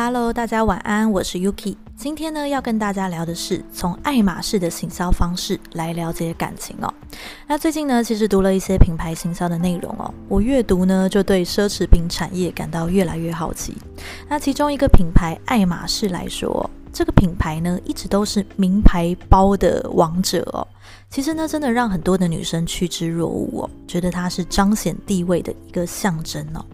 Hello，大家晚安，我是 Yuki。今天呢，要跟大家聊的是从爱马仕的行销方式来了解感情哦。那最近呢，其实读了一些品牌行销的内容哦，我阅读呢，就对奢侈品产业感到越来越好奇。那其中一个品牌爱马仕来说，这个品牌呢，一直都是名牌包的王者哦。其实呢，真的让很多的女生趋之若鹜哦，觉得它是彰显地位的一个象征哦。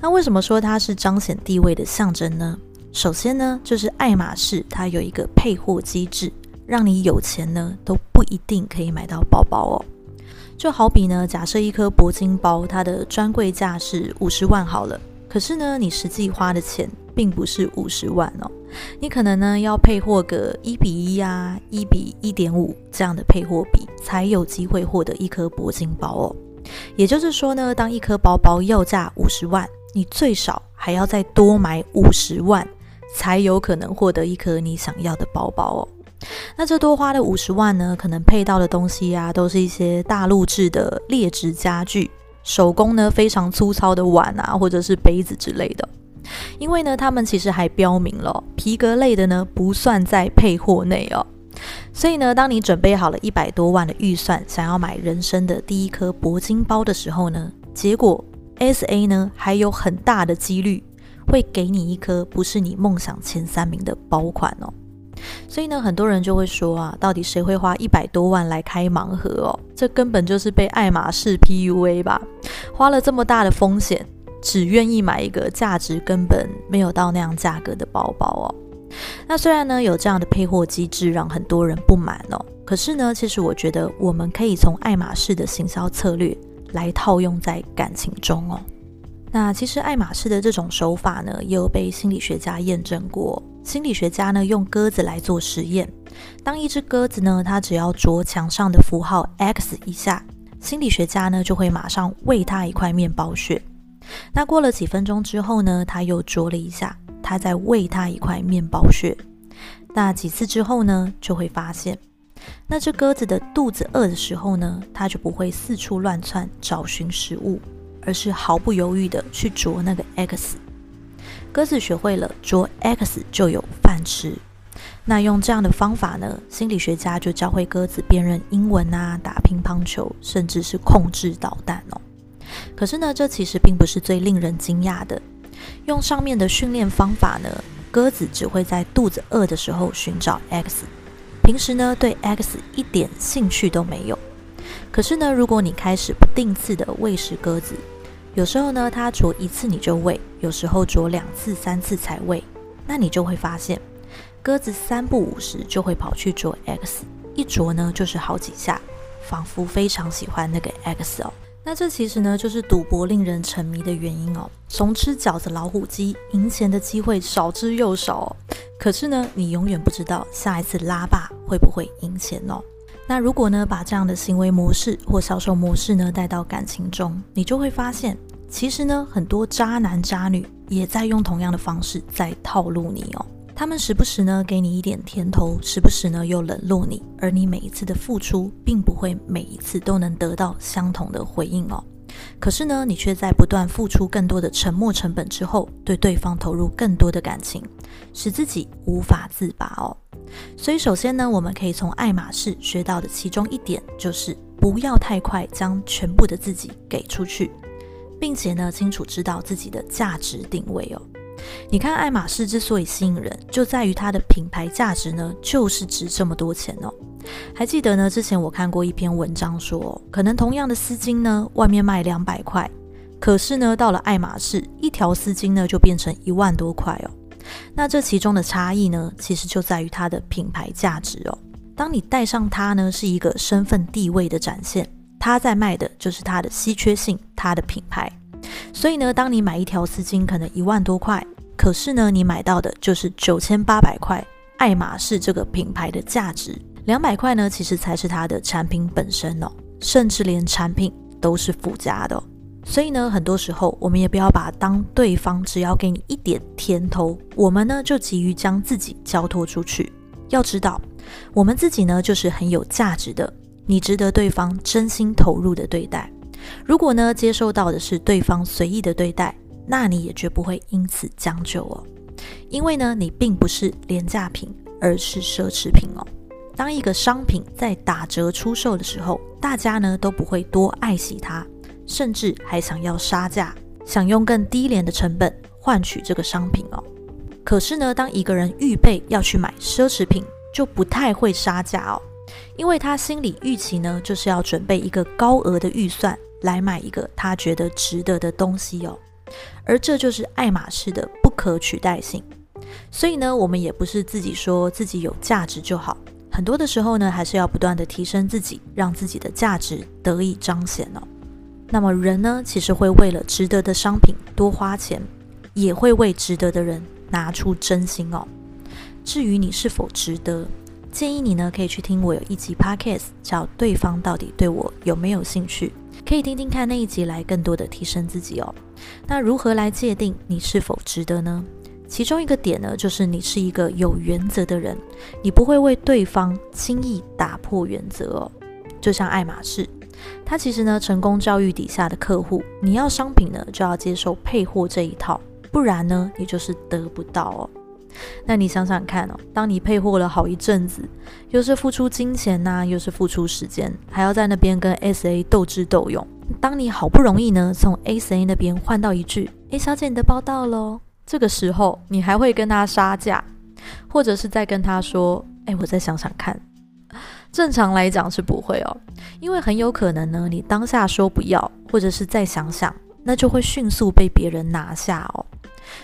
那为什么说它是彰显地位的象征呢？首先呢，就是爱马仕它有一个配货机制，让你有钱呢都不一定可以买到包包哦。就好比呢，假设一颗铂金包，它的专柜价是五十万好了，可是呢，你实际花的钱并不是五十万哦，你可能呢要配货个一比一啊，一比一点五这样的配货比，才有机会获得一颗铂金包哦。也就是说呢，当一颗包包要价五十万，你最少还要再多买五十万，才有可能获得一颗你想要的包包哦。那这多花的五十万呢，可能配到的东西呀，都是一些大陆制的劣质家具，手工呢非常粗糙的碗啊，或者是杯子之类的。因为呢，他们其实还标明了，皮革类的呢不算在配货内哦。所以呢，当你准备好了一百多万的预算，想要买人生的第一颗铂金包的时候呢，结果 S A 呢还有很大的几率会给你一颗不是你梦想前三名的包款哦。所以呢，很多人就会说啊，到底谁会花一百多万来开盲盒哦？这根本就是被爱马仕 P U A 吧？花了这么大的风险，只愿意买一个价值根本没有到那样价格的包包哦。那虽然呢有这样的配货机制让很多人不满哦，可是呢，其实我觉得我们可以从爱马仕的行销策略来套用在感情中哦。那其实爱马仕的这种手法呢，也有被心理学家验证过。心理学家呢用鸽子来做实验，当一只鸽子呢，它只要啄墙上的符号 X 一下，心理学家呢就会马上喂它一块面包屑。那过了几分钟之后呢，它又啄了一下。他在喂它一块面包屑，那几次之后呢，就会发现，那只鸽子的肚子饿的时候呢，它就不会四处乱窜找寻食物，而是毫不犹豫的去啄那个 X。鸽子学会了啄 X 就有饭吃。那用这样的方法呢，心理学家就教会鸽子辨认英文啊，打乒乓球，甚至是控制导弹哦。可是呢，这其实并不是最令人惊讶的。用上面的训练方法呢，鸽子只会在肚子饿的时候寻找 X，平时呢对 X 一点兴趣都没有。可是呢，如果你开始不定次的喂食鸽子，有时候呢它啄一次你就喂，有时候啄两次、三次才喂，那你就会发现，鸽子三不五时就会跑去啄 X，一啄呢就是好几下，仿佛非常喜欢那个 X 哦。那这其实呢，就是赌博令人沉迷的原因哦。怂吃饺子老虎机，赢钱的机会少之又少。可是呢，你永远不知道下一次拉霸会不会赢钱哦。那如果呢，把这样的行为模式或销售模式呢带到感情中，你就会发现，其实呢，很多渣男渣女也在用同样的方式在套路你哦。他们时不时呢给你一点甜头，时不时呢又冷落你，而你每一次的付出，并不会每一次都能得到相同的回应哦。可是呢，你却在不断付出更多的沉没成本之后，对对方投入更多的感情，使自己无法自拔哦。所以，首先呢，我们可以从爱马仕学到的其中一点，就是不要太快将全部的自己给出去，并且呢，清楚知道自己的价值定位哦。你看，爱马仕之所以吸引人，就在于它的品牌价值呢，就是值这么多钱哦。还记得呢？之前我看过一篇文章说，可能同样的丝巾呢，外面卖两百块，可是呢，到了爱马仕，一条丝巾呢就变成一万多块哦。那这其中的差异呢，其实就在于它的品牌价值哦。当你戴上它呢，是一个身份地位的展现，它在卖的就是它的稀缺性，它的品牌。所以呢，当你买一条丝巾可能一万多块，可是呢，你买到的就是九千八百块，爱马仕这个品牌的价值，两百块呢，其实才是它的产品本身哦，甚至连产品都是附加的。所以呢，很多时候我们也不要把当对方只要给你一点甜头，我们呢就急于将自己交托出去。要知道，我们自己呢就是很有价值的，你值得对方真心投入的对待。如果呢接受到的是对方随意的对待，那你也绝不会因此将就哦。因为呢，你并不是廉价品，而是奢侈品哦。当一个商品在打折出售的时候，大家呢都不会多爱惜它，甚至还想要杀价，想用更低廉的成本换取这个商品哦。可是呢，当一个人预备要去买奢侈品，就不太会杀价哦，因为他心里预期呢，就是要准备一个高额的预算来买一个他觉得值得的东西哦。而这就是爱马仕的不可取代性。所以呢，我们也不是自己说自己有价值就好。很多的时候呢，还是要不断的提升自己，让自己的价值得以彰显哦。那么人呢，其实会为了值得的商品多花钱，也会为值得的人拿出真心哦。至于你是否值得，建议你呢可以去听我有一集 podcast 叫《对方到底对我有没有兴趣》，可以听听看那一集来更多的提升自己哦。那如何来界定你是否值得呢？其中一个点呢，就是你是一个有原则的人，你不会为对方轻易打破原则哦。就像爱马仕，它其实呢成功教育底下的客户，你要商品呢就要接受配货这一套，不然呢你就是得不到哦。那你想想看哦，当你配货了好一阵子，又是付出金钱呐，又是付出时间，还要在那边跟 S A 斗智斗勇。当你好不容易呢从 S A 那边换到一句“哎，小姐，你的包到喽”。这个时候，你还会跟他杀价，或者是再跟他说：“哎，我再想想看。”正常来讲是不会哦，因为很有可能呢，你当下说不要，或者是再想想，那就会迅速被别人拿下哦。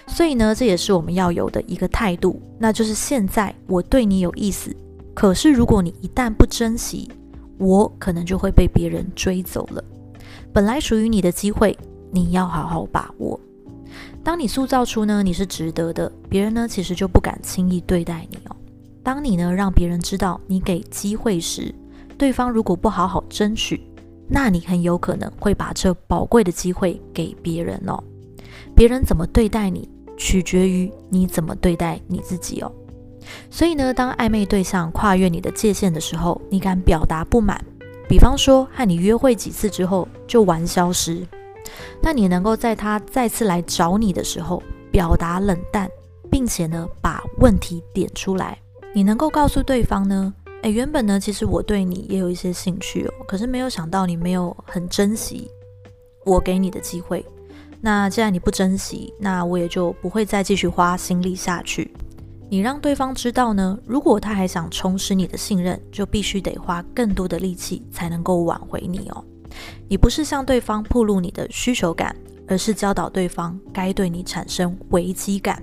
所以呢，这也是我们要有的一个态度，那就是现在我对你有意思，可是如果你一旦不珍惜，我可能就会被别人追走了。本来属于你的机会，你要好好把握。当你塑造出呢你是值得的，别人呢其实就不敢轻易对待你哦。当你呢让别人知道你给机会时，对方如果不好好争取，那你很有可能会把这宝贵的机会给别人哦。别人怎么对待你，取决于你怎么对待你自己哦。所以呢，当暧昧对象跨越你的界限的时候，你敢表达不满，比方说和你约会几次之后就玩消失。那你能够在他再次来找你的时候表达冷淡，并且呢把问题点出来，你能够告诉对方呢，诶，原本呢其实我对你也有一些兴趣哦，可是没有想到你没有很珍惜我给你的机会。那既然你不珍惜，那我也就不会再继续花心力下去。你让对方知道呢，如果他还想重拾你的信任，就必须得花更多的力气才能够挽回你哦。你不是向对方暴露你的需求感，而是教导对方该对你产生危机感。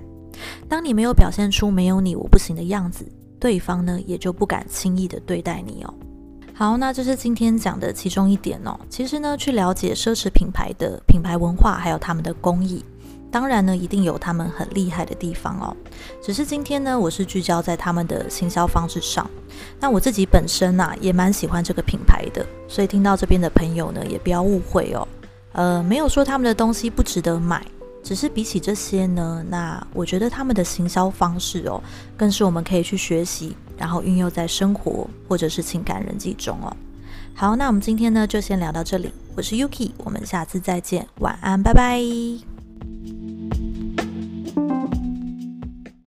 当你没有表现出没有你我不行的样子，对方呢也就不敢轻易的对待你哦。好，那这是今天讲的其中一点哦。其实呢，去了解奢侈品牌的品牌文化，还有他们的工艺。当然呢，一定有他们很厉害的地方哦。只是今天呢，我是聚焦在他们的行销方式上。那我自己本身呐，也蛮喜欢这个品牌的，所以听到这边的朋友呢，也不要误会哦。呃，没有说他们的东西不值得买，只是比起这些呢，那我觉得他们的行销方式哦，更是我们可以去学习，然后运用在生活或者是情感人际中哦。好，那我们今天呢，就先聊到这里。我是 Yuki，我们下次再见，晚安，拜拜。